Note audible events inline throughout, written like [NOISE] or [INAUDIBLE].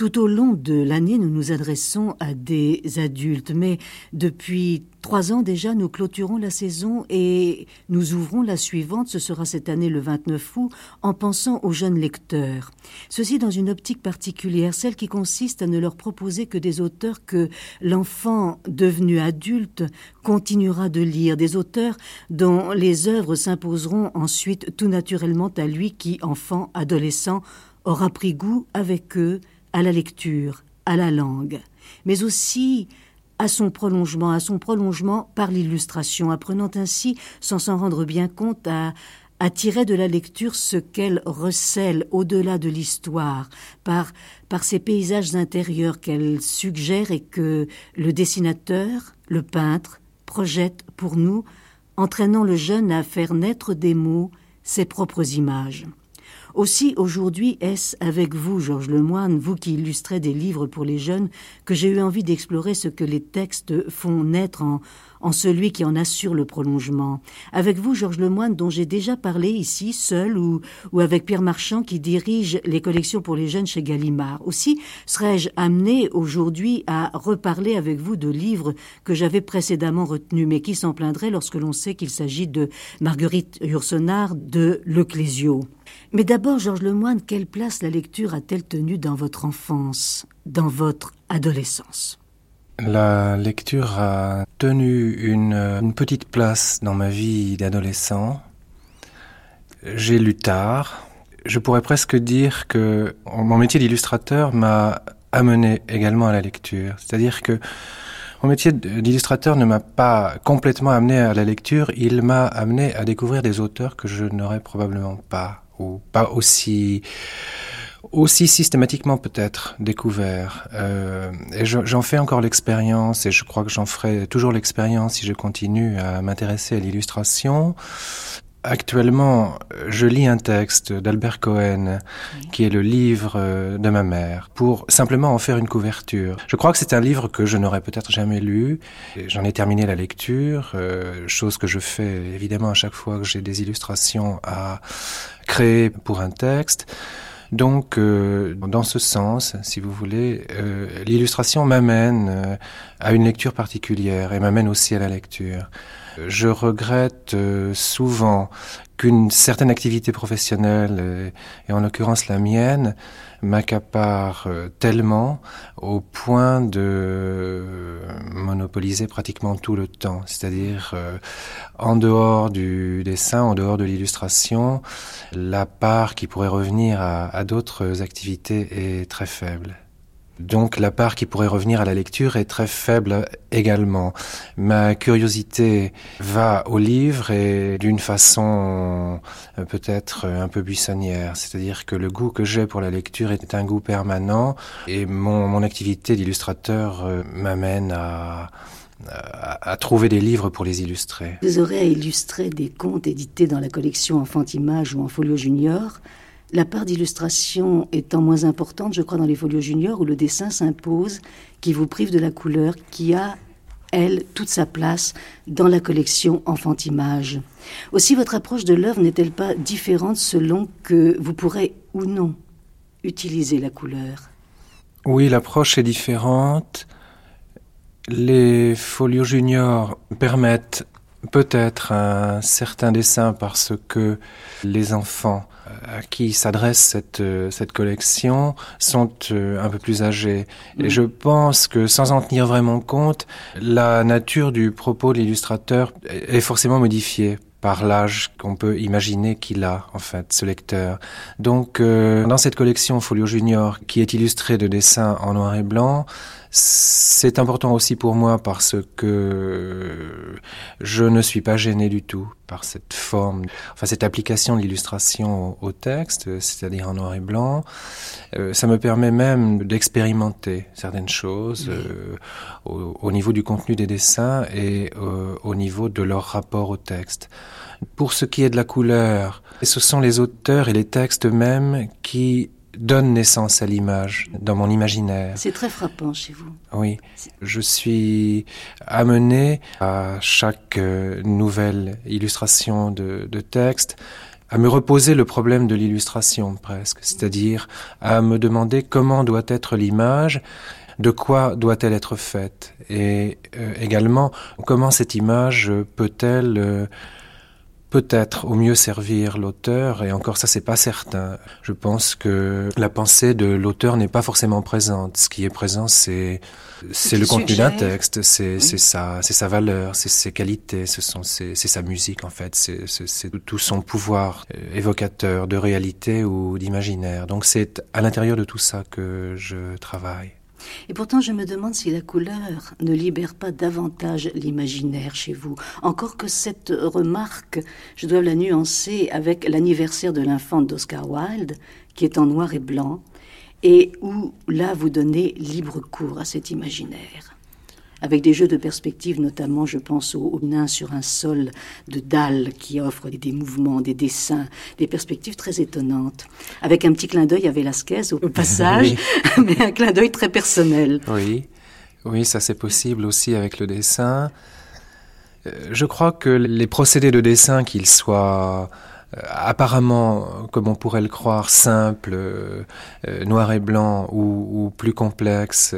Tout au long de l'année, nous nous adressons à des adultes, mais depuis trois ans déjà, nous clôturons la saison et nous ouvrons la suivante, ce sera cette année le 29 août, en pensant aux jeunes lecteurs. Ceci dans une optique particulière, celle qui consiste à ne leur proposer que des auteurs que l'enfant devenu adulte continuera de lire, des auteurs dont les œuvres s'imposeront ensuite tout naturellement à lui qui, enfant, adolescent, aura pris goût avec eux à la lecture, à la langue, mais aussi à son prolongement, à son prolongement par l'illustration, apprenant ainsi, sans s'en rendre bien compte, à, tirer de la lecture ce qu'elle recèle au-delà de l'histoire, par, par ces paysages intérieurs qu'elle suggère et que le dessinateur, le peintre, projette pour nous, entraînant le jeune à faire naître des mots ses propres images. Aussi, aujourd'hui, est-ce avec vous, Georges Lemoine, vous qui illustrez des livres pour les jeunes, que j'ai eu envie d'explorer ce que les textes font naître en, celui qui en assure le prolongement? Avec vous, Georges Lemoine, dont j'ai déjà parlé ici, seul ou, ou avec Pierre Marchand, qui dirige les collections pour les jeunes chez Gallimard. Aussi, serais-je amené aujourd'hui à reparler avec vous de livres que j'avais précédemment retenus, mais qui s'en plaindraient lorsque l'on sait qu'il s'agit de Marguerite Yourcenar de Leclésio. Mais Georges Lemoine, quelle place la lecture a-t-elle tenue dans votre enfance, dans votre adolescence? La lecture a tenu une, une petite place dans ma vie d'adolescent. J'ai lu tard. Je pourrais presque dire que mon métier d'illustrateur m'a amené également à la lecture. C'est-à-dire que mon métier d'illustrateur ne m'a pas complètement amené à la lecture, il m'a amené à découvrir des auteurs que je n'aurais probablement pas ou pas aussi aussi systématiquement peut-être découvert. Euh, et j'en fais encore l'expérience et je crois que j'en ferai toujours l'expérience si je continue à m'intéresser à l'illustration. Actuellement, je lis un texte d'Albert Cohen, qui est le livre euh, de ma mère, pour simplement en faire une couverture. Je crois que c'est un livre que je n'aurais peut-être jamais lu. J'en ai terminé la lecture, euh, chose que je fais évidemment à chaque fois que j'ai des illustrations à créer pour un texte. Donc, euh, dans ce sens, si vous voulez, euh, l'illustration m'amène euh, à une lecture particulière et m'amène aussi à la lecture. Je regrette souvent qu'une certaine activité professionnelle, et en l'occurrence la mienne, m'accapare euh, tellement au point de monopoliser pratiquement tout le temps. C'est-à-dire, euh, en dehors du dessin, en dehors de l'illustration, la part qui pourrait revenir à, à d'autres activités est très faible. Donc la part qui pourrait revenir à la lecture est très faible également. Ma curiosité va au livre et d'une façon euh, peut-être un peu buissonnière, c'est-à-dire que le goût que j'ai pour la lecture est un goût permanent et mon, activité d'illustrateur euh, m'amène à, trouver des livres pour les illustrer. Vous aurez à illustrer des contes édités dans la collection Enfant Image ou en folio junior la part d'illustration étant moins importante, je crois, dans les folios juniors, où le dessin s'impose, qui vous prive de la couleur, qui a, elle, toute sa place dans la collection Enfant-Image. Aussi, votre approche de l'œuvre n'est-elle pas différente selon que vous pourrez ou non utiliser la couleur? Oui, l'approche est différente. Les folios juniors permettent peut-être un certain dessin parce que les enfants à qui s'adresse cette, euh, cette collection sont euh, un peu plus âgés. Et je pense que sans en tenir vraiment compte, la nature du propos de l'illustrateur est forcément modifiée par l'âge qu'on peut imaginer qu'il a, en fait, ce lecteur. Donc, euh, dans cette collection Folio Junior, qui est illustrée de dessins en noir et blanc, c'est important aussi pour moi parce que je ne suis pas gêné du tout par cette forme, enfin cette application de l'illustration au, texte, c'est-à-dire en noir et blanc. Euh, ça me permet même d'expérimenter certaines choses euh, au, niveau du contenu des dessins et euh, au niveau de leur rapport au texte. Pour ce qui est de la couleur, ce sont les auteurs et les textes eux-mêmes qui donne naissance à l'image dans mon imaginaire. C'est très frappant chez vous. Oui, je suis amené à chaque euh, nouvelle illustration de, de texte à me reposer le problème de l'illustration presque, c'est-à-dire à me demander comment doit être l'image, de quoi doit-elle être faite, et euh, également comment cette image peut-elle euh, peut-être au mieux servir l'auteur, et encore ça c'est pas certain. Je pense que la pensée de l'auteur n'est pas forcément présente. Ce qui est présent, c'est c'est le contenu d'un texte, c'est c'est sa c'est sa valeur, c'est ses qualités, ce sont c'est sa musique en fait, c'est c'est tout son pouvoir euh, évocateur de réalité ou d'imaginaire. Donc c'est à l'intérieur de tout ça que je travaille. Et pourtant, je me demande si la couleur ne libère pas davantage l'imaginaire chez vous. Encore que cette remarque, je dois la nuancer avec l'anniversaire de l'infant d'Oscar Wilde, qui est en noir et blanc, et où là vous donnez libre cours à cet imaginaire avec des jeux de perspective, notamment, je pense au, nain sur un sol de dalles qui offre des, mouvements, des dessins, des perspectives très étonnantes, avec un petit clin d'œil à Velasquez au passage, [LAUGHS] mais un clin d'œil très personnel. Oui, oui, ça c'est possible aussi avec le dessin. Euh, je crois que les procédés de dessin, qu'ils soient euh, apparemment, comme on pourrait le croire, simples, euh, noir et blanc ou, ou plus complexes,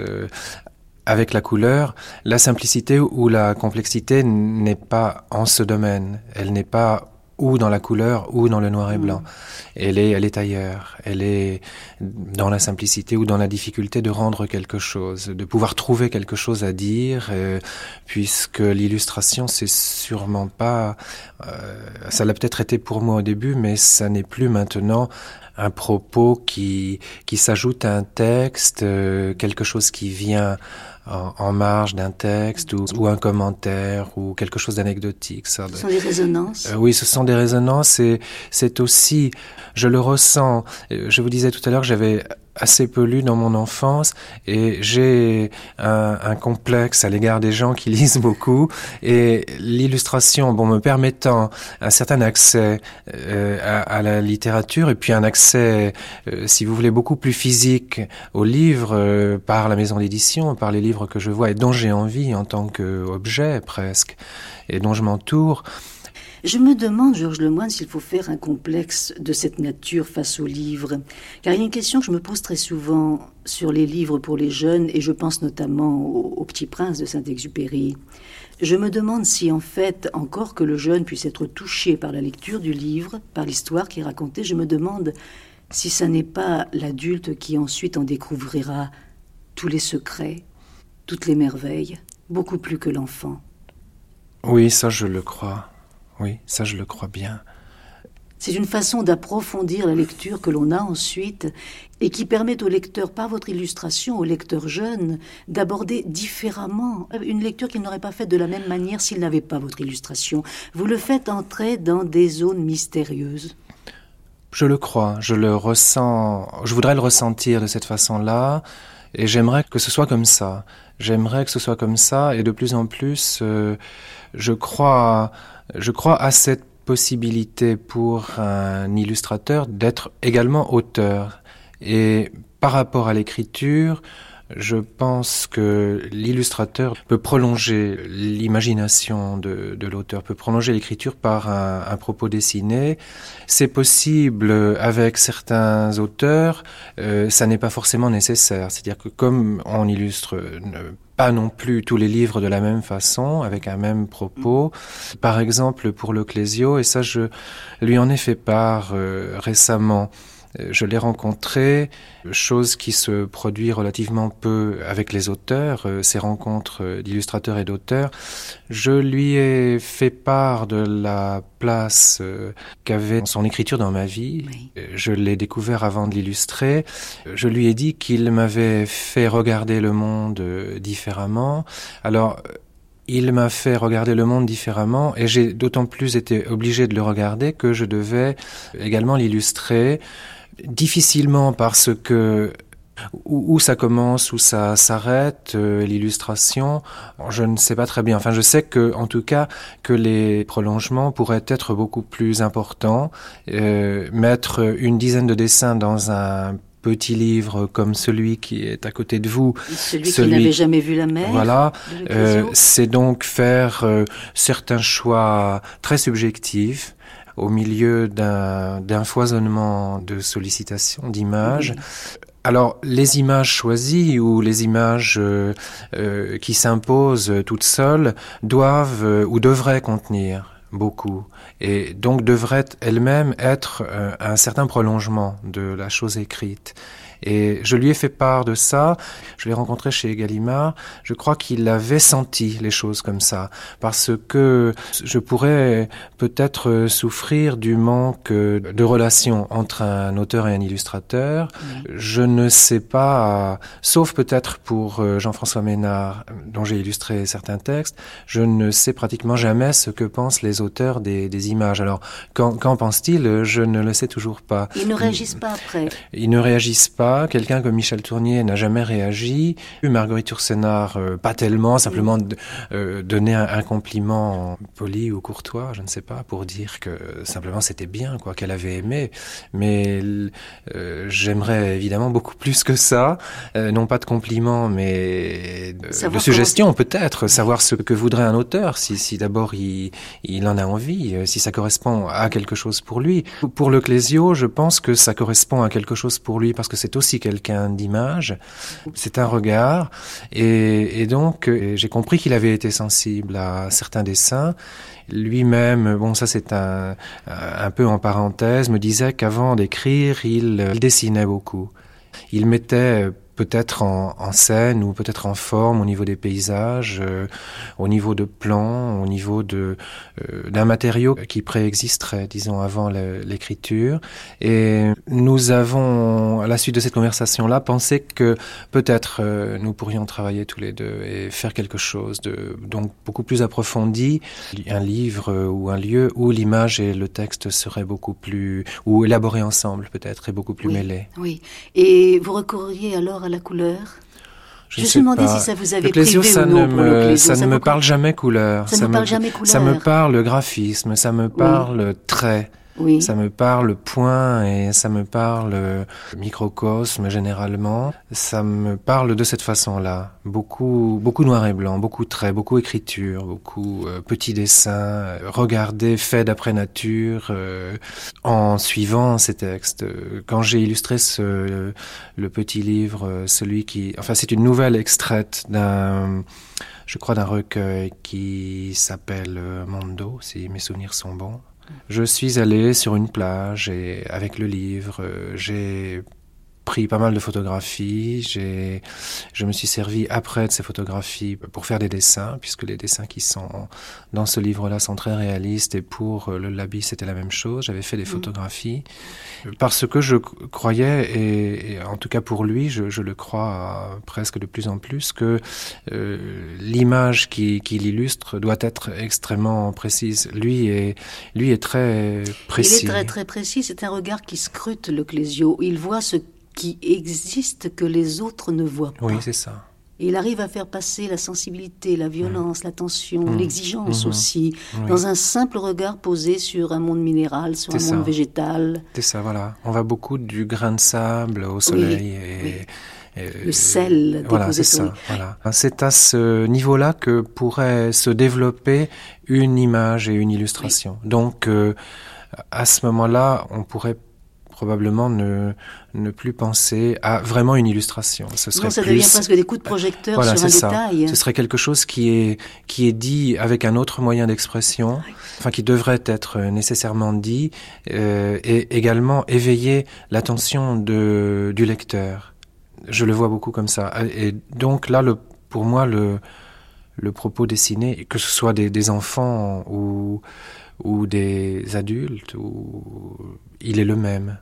avec la couleur, la simplicité ou la complexité n'est pas en ce domaine. Elle n'est pas ou dans la couleur ou dans le noir et blanc. Mm. Elle est, elle est ailleurs. Elle est dans la simplicité ou dans la difficulté de rendre quelque chose, de pouvoir trouver quelque chose à dire, euh, puisque l'illustration, c'est sûrement pas, euh, ça l'a peut-être été pour moi au début, mais ça n'est plus maintenant un propos qui, qui s'ajoute à un texte, euh, quelque chose qui vient en, marge d'un texte ou, un commentaire ou quelque chose d'anecdotique. Ce sont des résonances euh, Oui, ce sont des résonances et c'est aussi, je le ressens, euh, je vous disais tout à l'heure que j'avais assez peu lu dans mon enfance et j'ai un, un, complexe à l'égard des gens qui [LAUGHS] lisent beaucoup et l'illustration, bon, me permettant un certain accès euh, à, à, la littérature et puis un accès, euh, si vous voulez, beaucoup plus physique aux livres euh, par la maison d'édition, par les livres que je vois et dont j'ai envie en tant qu'objet presque et dont je m'entoure. Je me demande, Georges Lemoine, s'il faut faire un complexe de cette nature face aux livres. Car il y a une question que je me pose très souvent sur les livres pour les jeunes, et je pense notamment au, Petit Prince de Saint-Exupéry. Je me demande si, en fait, encore que le jeune puisse être touché par la lecture du livre, par l'histoire qui est racontée, je me demande si ça n'est pas l'adulte qui ensuite en découvrira tous les secrets, toutes les merveilles, beaucoup plus que l'enfant. Oui, ça je le crois. Oui, ça je le crois bien. C'est une façon d'approfondir la lecture que l'on a ensuite et qui permet au lecteur, par votre illustration, au lecteur jeune, d'aborder différemment une lecture qu'il n'aurait pas faite de la même manière s'il n'avait pas votre illustration. Vous le faites entrer dans des zones mystérieuses. Je le crois, je le ressens, je voudrais le ressentir de cette façon-là, et j'aimerais que ce soit comme ça. J'aimerais que ce soit comme ça, et de plus en plus, euh, je crois je crois à cette possibilité pour un illustrateur d'être également auteur. Et par rapport à l'écriture, je pense que l'illustrateur peut prolonger l'imagination de, l'auteur, peut prolonger l'écriture par un, propos dessiné. C'est possible avec certains auteurs, euh, ça n'est pas forcément nécessaire. C'est-à-dire que comme on illustre pas non plus tous les livres de la même façon, avec un même propos. Par exemple, pour le Clésio, et ça je lui en ai fait part euh, récemment, euh, je l'ai rencontré, chose qui se produit relativement peu avec les auteurs, euh, ces rencontres euh, d'illustrateurs et d'auteurs. Je lui ai fait part de la place qu'avait son écriture dans ma vie. Je l'ai découvert avant de l'illustrer. Je lui ai dit qu'il m'avait fait regarder le monde différemment. Alors, il m'a fait regarder le monde différemment et j'ai d'autant plus été obligé de le regarder que je devais également l'illustrer difficilement parce que où, ça commence, où ça s'arrête, euh, l'illustration, je ne sais pas très bien. Enfin, je sais que, en tout cas, que les prolongements pourraient être beaucoup plus importants. Euh, mettre une dizaine de dessins dans un petit livre comme celui qui est à côté de vous. Celui, qui n'avait jamais vu la mer. Voilà. Euh, c'est donc faire certains choix très subjectifs au milieu d'un foisonnement de sollicitations, d'images. Alors, les images choisies ou les images euh, euh, qui s'imposent toutes seules doivent euh, ou devraient contenir beaucoup et donc devraient elles-mêmes être un certain prolongement de la chose écrite. Et je lui ai fait part de ça. Je l'ai rencontré chez Gallimard. Je crois qu'il avait senti les choses comme ça. Parce que je pourrais peut-être souffrir du manque de relation entre un auteur et un illustrateur. Je ne sais pas, sauf peut-être pour euh, Jean-François Ménard, dont j'ai illustré certains textes, je ne sais pratiquement jamais ce que pensent les auteurs des, des images. Alors, qu'en pense-t-il? Je ne le sais toujours pas. Ils ne réagissent pas après. Ils ne réagissent pas Quelqu'un comme Michel Tournier n'a jamais réagi. Marguerite Yourcenar, euh, pas tellement, simplement euh, donner un, compliment poli ou courtois, je ne sais pas, pour dire que simplement c'était bien, quoi, qu'elle avait aimé. Mais euh, j'aimerais évidemment beaucoup plus que ça. non pas de compliments, mais de, suggestions peut-être. Savoir ce que voudrait un auteur, si, si d'abord il, il en a envie, si ça correspond à quelque chose pour lui. Pour le Clésio, je pense que ça correspond à quelque chose pour lui parce que c'est aussi quelqu'un d'image, c'est un regard, et, donc euh, j'ai compris qu'il avait été sensible à certains dessins. Lui-même, bon ça c'est un, un peu en parenthèse, me disait qu'avant d'écrire, il, il dessinait beaucoup. Il mettait peut-être en, en, scène ou peut-être en forme au niveau des paysages, euh, au niveau de plans, au niveau de euh, d'un matériau qui préexisterait, disons, avant l'écriture. Et nous avons, à la suite de cette conversation-là, pensé que peut-être euh, nous pourrions travailler tous les deux et faire quelque chose de donc beaucoup plus approfondi, un livre ou un lieu où l'image et le texte seraient beaucoup plus ou élaborés ensemble peut-être et beaucoup plus mêlés. Oui. Et vous recourriez alors à la couleur je, me suis demandé si ça vous avait le plaisir, ça ne me, ça, ne me parle jamais couleur. Ça, me parle jamais couleur. Ça me parle graphisme, ça me parle trait. Ça me parle point et ça me parle microcosme généralement. Ça me parle de cette façon-là. Beaucoup, beaucoup noir et blanc, beaucoup traits, beaucoup écriture, beaucoup euh, petits dessins, euh, regardés, faits d'après nature, euh, en suivant ces textes. Quand j'ai illustré ce, le petit livre, celui qui, enfin c'est une nouvelle extraite d'un je crois d'un recueil qui s'appelle Mondo, si mes souvenirs sont bons. Je suis allé sur une plage et avec le livre, euh, j'ai pris pas mal de photographies. J'ai, je me suis servi après de ces photographies pour faire des dessins, puisque les dessins qui sont dans ce livre-là sont très réalistes. Et pour le Labi, c'était la même chose. J'avais fait des mm. photographies parce que je croyais, et, en tout cas pour lui, je, je, le crois presque de plus en plus, que euh, l'image qui, qui l'illustre doit être extrêmement précise. Lui est, lui est très précis. Il est très très précis. C'est un regard qui scrute le clésio. Il voit ce qui existe que les autres ne voient pas. Oui, c'est ça. Et il arrive à faire passer la sensibilité, la violence, mmh. la tension, mmh. l'exigence mmh. aussi, dans un simple regard posé sur un monde minéral, sur un monde végétal. C'est ça, voilà. On va beaucoup du grain de sable au soleil et, le sel. Voilà, c'est ça. Voilà. C'est à ce niveau-là que pourrait se développer une image et une illustration. Donc, euh, à ce moment-là, on pourrait probablement ne, ne plus penser à vraiment une illustration. Ce serait non, ça devient presque des coups de projecteur sur un détail. Ce serait quelque chose qui est, qui est dit avec un autre moyen d'expression, enfin qui devrait être nécessairement dit, euh, et également éveiller l'attention du lecteur. Je le vois beaucoup comme ça. Et donc là, le, pour moi, le, le propos dessiné, que ce soit des, des enfants ou, ou des adultes, ou, il est le même.